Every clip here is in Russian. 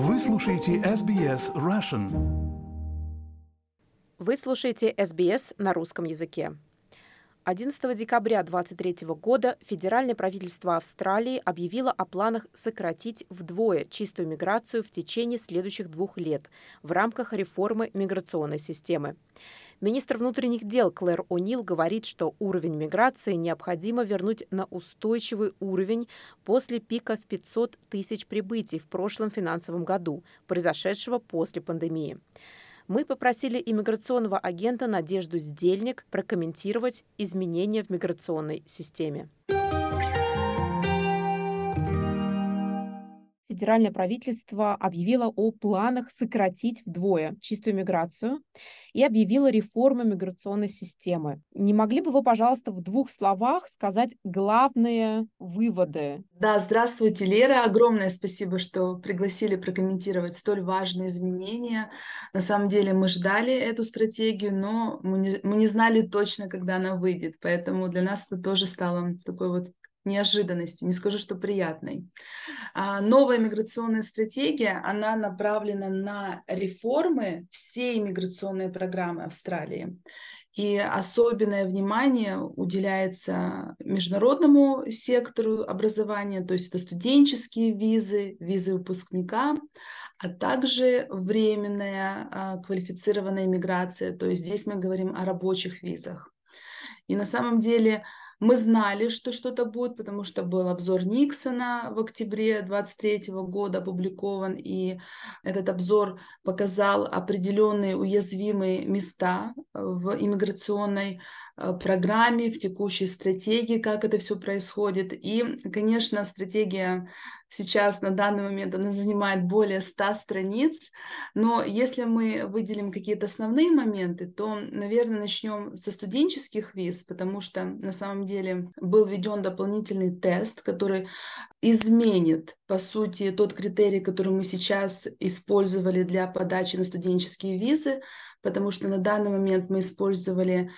Вы слушаете SBS Russian. Вы слушаете SBS на русском языке. 11 декабря 2023 года федеральное правительство Австралии объявило о планах сократить вдвое чистую миграцию в течение следующих двух лет в рамках реформы миграционной системы. Министр внутренних дел Клэр О'Нил говорит, что уровень миграции необходимо вернуть на устойчивый уровень после пика в 500 тысяч прибытий в прошлом финансовом году, произошедшего после пандемии мы попросили иммиграционного агента Надежду Сдельник прокомментировать изменения в миграционной системе. Федеральное правительство объявило о планах сократить вдвое чистую миграцию и объявило реформу миграционной системы. Не могли бы вы, пожалуйста, в двух словах сказать главные выводы? Да, здравствуйте, Лера. Огромное спасибо, что пригласили прокомментировать столь важные изменения. На самом деле мы ждали эту стратегию, но мы не, мы не знали точно, когда она выйдет. Поэтому для нас это тоже стало такой вот неожиданностью, не скажу, что приятной. А, новая миграционная стратегия, она направлена на реформы всей миграционной программы Австралии. И особенное внимание уделяется международному сектору образования, то есть это студенческие визы, визы выпускника, а также временная а, квалифицированная миграция, то есть здесь мы говорим о рабочих визах. И на самом деле мы знали, что что-то будет, потому что был обзор Никсона в октябре 23 года опубликован, и этот обзор показал определенные уязвимые места в иммиграционной программе, в текущей стратегии, как это все происходит. И, конечно, стратегия сейчас на данный момент она занимает более 100 страниц, но если мы выделим какие-то основные моменты, то, наверное, начнем со студенческих виз, потому что на самом деле был введен дополнительный тест, который изменит, по сути, тот критерий, который мы сейчас использовали для подачи на студенческие визы, потому что на данный момент мы использовали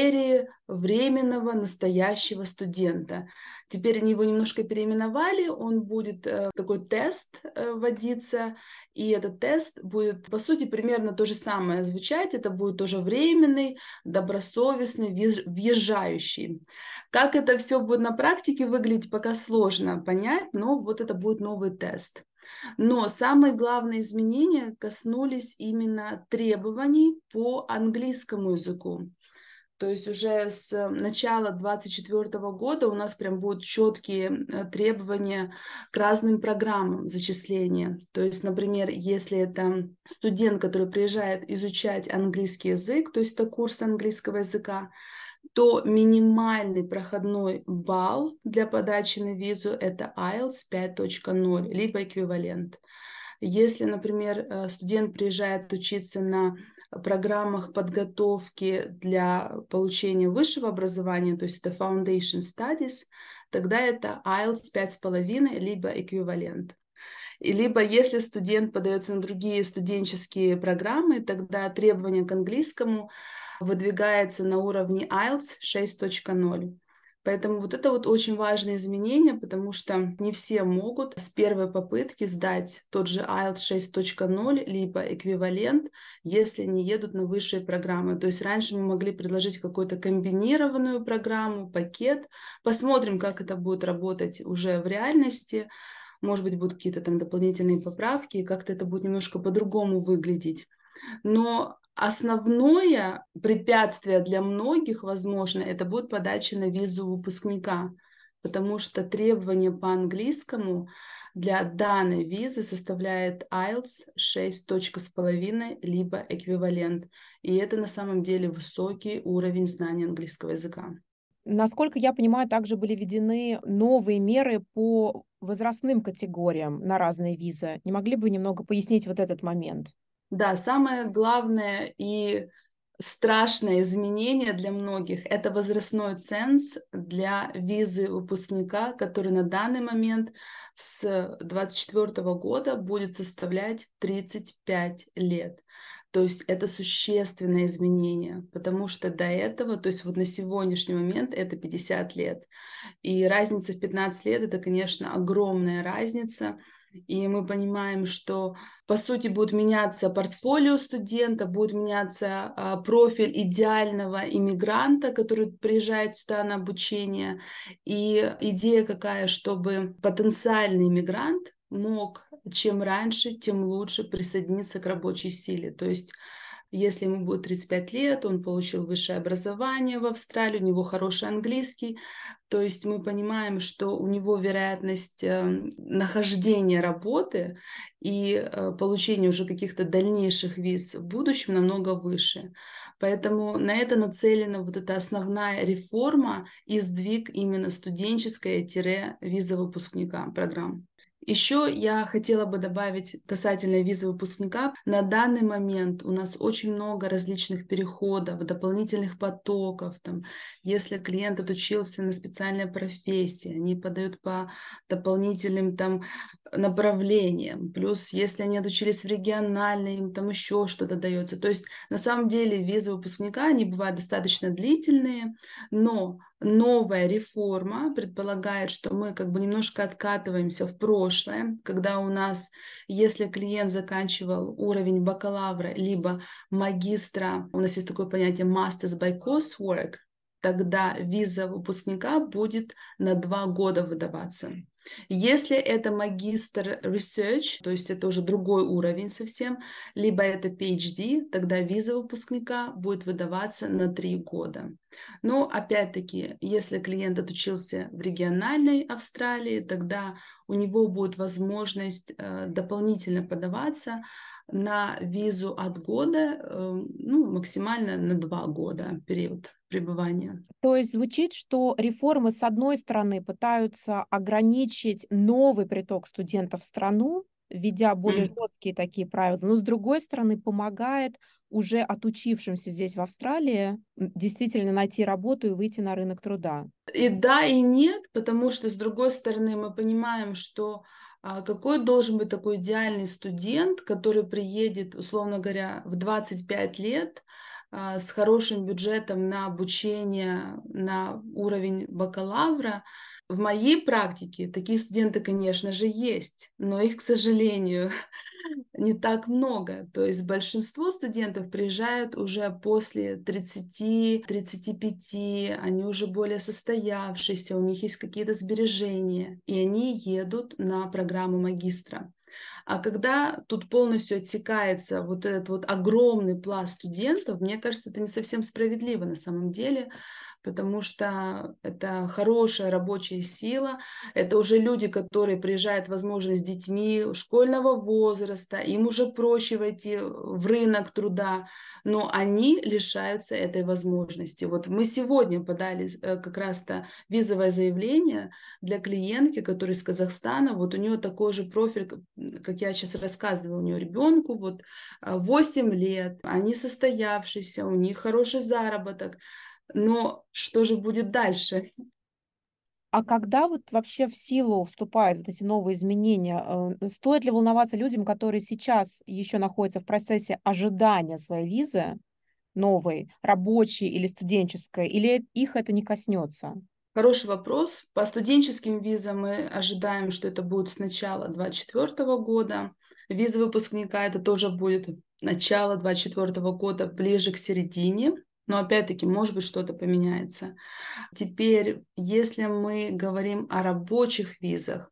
критерии временного настоящего студента. Теперь они его немножко переименовали, он будет э, такой тест э, вводиться, и этот тест будет, по сути, примерно то же самое звучать, это будет тоже временный, добросовестный, въезжающий. Как это все будет на практике выглядеть, пока сложно понять, но вот это будет новый тест. Но самые главные изменения коснулись именно требований по английскому языку. То есть уже с начала 2024 года у нас прям будут четкие э, требования к разным программам зачисления. То есть, например, если это студент, который приезжает изучать английский язык, то есть это курс английского языка, то минимальный проходной балл для подачи на визу это IELTS 5.0, либо эквивалент. Если, например, э, студент приезжает учиться на программах подготовки для получения высшего образования, то есть это Foundation Studies, тогда это IELTS 5,5, либо эквивалент. И либо если студент подается на другие студенческие программы, тогда требования к английскому выдвигается на уровне IELTS 6.0. Поэтому вот это вот очень важное изменение, потому что не все могут с первой попытки сдать тот же IELTS 6.0, либо эквивалент, если не едут на высшие программы. То есть раньше мы могли предложить какую-то комбинированную программу, пакет. Посмотрим, как это будет работать уже в реальности. Может быть, будут какие-то там дополнительные поправки, как-то это будет немножко по-другому выглядеть. Но Основное препятствие для многих, возможно, это будет подача на визу выпускника, потому что требование по английскому для данной визы составляет IELTS 6.5 либо эквивалент. И это на самом деле высокий уровень знания английского языка. Насколько я понимаю, также были введены новые меры по возрастным категориям на разные визы. Не могли бы немного пояснить вот этот момент? Да, самое главное и страшное изменение для многих – это возрастной ценз для визы выпускника, который на данный момент с 2024 года будет составлять 35 лет. То есть это существенное изменение, потому что до этого, то есть вот на сегодняшний момент это 50 лет. И разница в 15 лет – это, конечно, огромная разница – и мы понимаем, что по сути будет меняться портфолио студента, будет меняться а, профиль идеального иммигранта, который приезжает сюда на обучение. И идея какая, чтобы потенциальный иммигрант мог чем раньше, тем лучше присоединиться к рабочей силе. То есть если ему будет 35 лет, он получил высшее образование в Австралии, у него хороший английский, то есть мы понимаем, что у него вероятность эм, нахождения работы и э, получения уже каких-то дальнейших виз в будущем намного выше. Поэтому на это нацелена вот эта основная реформа и сдвиг именно студенческая-виза выпускника программ. Еще я хотела бы добавить касательно визы выпускника. На данный момент у нас очень много различных переходов, дополнительных потоков. Там, если клиент отучился на специальной профессии, они подают по дополнительным там, направлениям. Плюс, если они отучились в региональной, им там еще что-то дается. То есть, на самом деле, визы выпускника, они бывают достаточно длительные, но новая реформа предполагает, что мы как бы немножко откатываемся в прошлое, когда у нас, если клиент заканчивал уровень бакалавра либо магистра, у нас есть такое понятие Masters by Coursework, тогда виза выпускника будет на два года выдаваться. Если это магистр research, то есть это уже другой уровень совсем, либо это PhD, тогда виза выпускника будет выдаваться на три года. Но опять-таки, если клиент отучился в региональной Австралии, тогда у него будет возможность э, дополнительно подаваться на визу от года, э, ну, максимально на два года период пребывания. То есть звучит, что реформы, с одной стороны, пытаются ограничить новый приток студентов в страну, введя более mm. жесткие такие правила, но с другой стороны помогает уже отучившимся здесь в Австралии действительно найти работу и выйти на рынок труда. И да, и нет, потому что с другой стороны мы понимаем, что какой должен быть такой идеальный студент, который приедет, условно говоря, в 25 лет а, с хорошим бюджетом на обучение на уровень бакалавра. В моей практике такие студенты, конечно же, есть, но их, к сожалению, не так много. То есть большинство студентов приезжают уже после 30-35, они уже более состоявшиеся, у них есть какие-то сбережения, и они едут на программу магистра. А когда тут полностью отсекается вот этот вот огромный пласт студентов, мне кажется, это не совсем справедливо на самом деле, потому что это хорошая рабочая сила, это уже люди, которые приезжают, возможно, с детьми школьного возраста, им уже проще войти в рынок труда, но они лишаются этой возможности. Вот мы сегодня подали э, как раз-то визовое заявление для клиентки, которая из Казахстана, вот у нее такой же профиль, как я сейчас рассказываю, у нее ребенку вот 8 лет, они состоявшиеся, у них хороший заработок, но что же будет дальше? А когда вот вообще в силу вступают вот эти новые изменения, э, стоит ли волноваться людям, которые сейчас еще находятся в процессе ожидания своей визы, новой, рабочей или студенческой, или их это не коснется? Хороший вопрос. По студенческим визам мы ожидаем, что это будет с начала 2024 года. Виза выпускника это тоже будет начало 2024 года, ближе к середине. Но опять-таки, может быть, что-то поменяется. Теперь, если мы говорим о рабочих визах,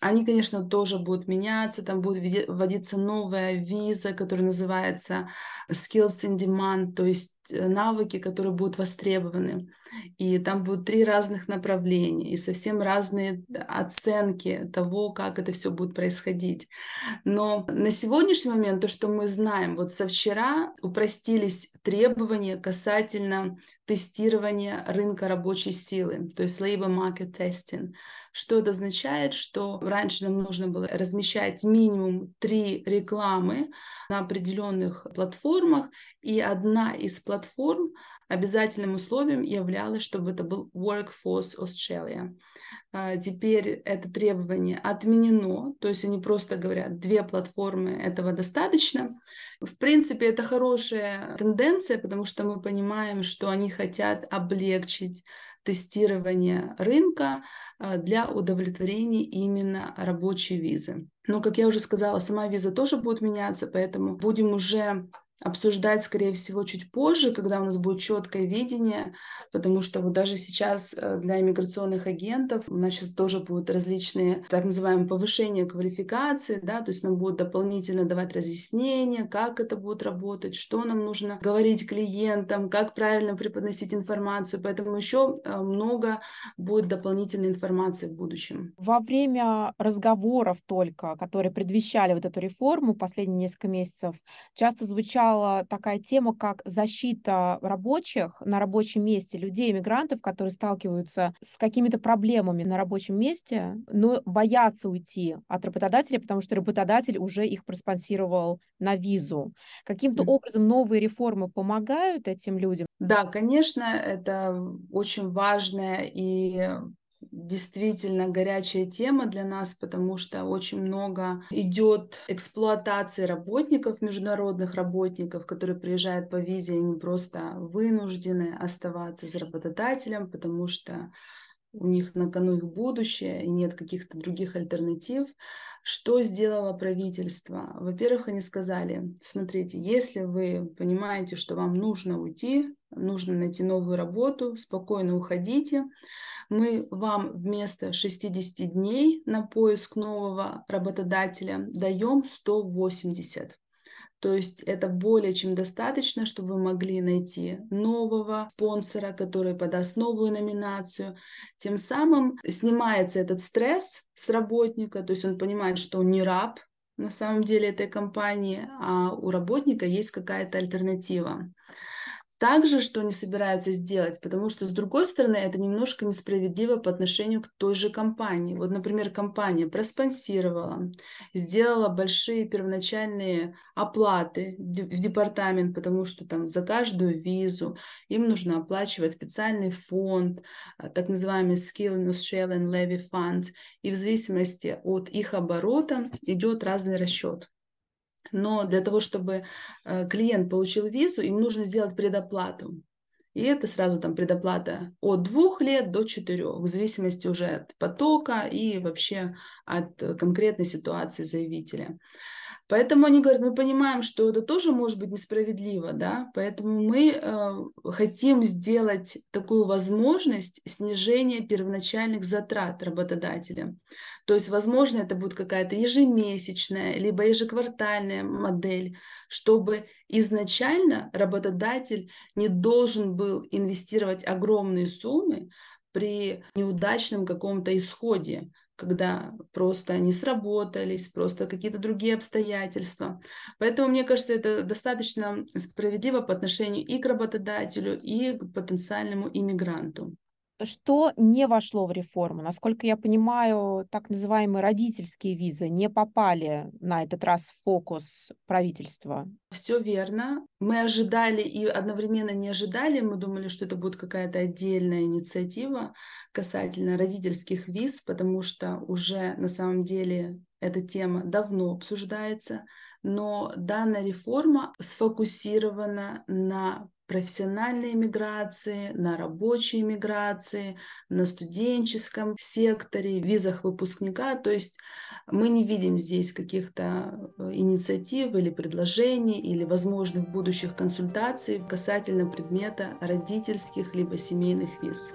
они, конечно, тоже будут меняться, там будет вводиться новая виза, которая называется Skills in Demand, то есть э, навыки, которые будут востребованы. И там будут три разных направления и совсем разные оценки того, как это все будет происходить. Но на сегодняшний момент то, что мы знаем, вот со вчера упростились требования касательно тестирования рынка рабочей силы, то есть labor market testing. Что это означает? Что раньше нам нужно было размещать минимум три рекламы на определенных платформах, и одна из платформ обязательным условием являлось, чтобы это был Workforce Australia. А, теперь это требование отменено, то есть они просто говорят, две платформы этого достаточно. В принципе, это хорошая тенденция, потому что мы понимаем, что они хотят облегчить тестирование рынка, а, для удовлетворения именно рабочей визы. Но, как я уже сказала, сама виза тоже будет меняться, поэтому будем уже обсуждать, скорее всего, чуть позже, когда у нас будет четкое видение, потому что вот даже сейчас э, для иммиграционных агентов у нас сейчас тоже будут различные так называемые повышения квалификации, да, то есть нам будут дополнительно давать разъяснения, как это будет работать, что нам нужно говорить клиентам, как правильно преподносить информацию, поэтому еще э, много будет дополнительной информации в будущем. Во время разговоров только, которые предвещали вот эту реформу последние несколько месяцев, часто звучало звучала такая тема, как защита рабочих на рабочем месте, людей, иммигрантов, которые сталкиваются с какими-то проблемами на рабочем месте, но боятся уйти от работодателя, потому что работодатель уже их проспонсировал на визу. Каким-то mm. образом новые реформы помогают этим людям? Да, конечно, это очень важная и действительно горячая тема для нас, потому что очень много идет эксплуатации работников, международных работников, которые приезжают по визе, они просто вынуждены оставаться за работодателем, потому что у них на кону их будущее и нет каких-то других альтернатив. Что сделало правительство? Во-первых, они сказали, смотрите, если вы понимаете, что вам нужно уйти, нужно найти новую работу, спокойно уходите, мы вам вместо 60 дней на поиск нового работодателя даем 180. То есть это более чем достаточно, чтобы вы могли найти нового спонсора, который подаст новую номинацию. Тем самым снимается этот стресс с работника, то есть он понимает, что он не раб на самом деле этой компании, а у работника есть какая-то альтернатива также, что они собираются сделать, потому что, с другой стороны, это немножко несправедливо по отношению к той же компании. Вот, например, компания проспонсировала, сделала большие первоначальные оплаты в департамент, потому что там за каждую визу им нужно оплачивать специальный фонд, а, так называемый Skill Australian Levy Fund, и в зависимости от их оборота идет разный расчет. Но для того, чтобы э, клиент получил визу, им нужно сделать предоплату. И это сразу там предоплата от двух лет до четырех, в зависимости уже от потока и вообще от конкретной ситуации заявителя. Поэтому они говорят, мы понимаем, что это тоже может быть несправедливо, да, поэтому мы э, хотим сделать такую возможность снижения первоначальных затрат работодателя. То есть, возможно, это будет какая-то ежемесячная, либо ежеквартальная модель, чтобы изначально работодатель не должен был инвестировать огромные суммы при неудачном каком-то исходе когда просто не сработались, просто какие-то другие обстоятельства. Поэтому, мне кажется, это достаточно справедливо по отношению и к работодателю, и к потенциальному иммигранту. Что не вошло в реформу? Насколько я понимаю, так называемые родительские визы не попали на этот раз в фокус правительства. Все верно. Мы ожидали и одновременно не ожидали. Мы думали, что это будет какая-то отдельная инициатива касательно родительских виз, потому что уже на самом деле эта тема давно обсуждается. Но данная реформа сфокусирована на профессиональной миграции, на рабочей миграции, на студенческом секторе, визах выпускника. То есть мы не видим здесь каких-то э, инициатив или предложений или возможных будущих консультаций касательно предмета родительских либо семейных виз.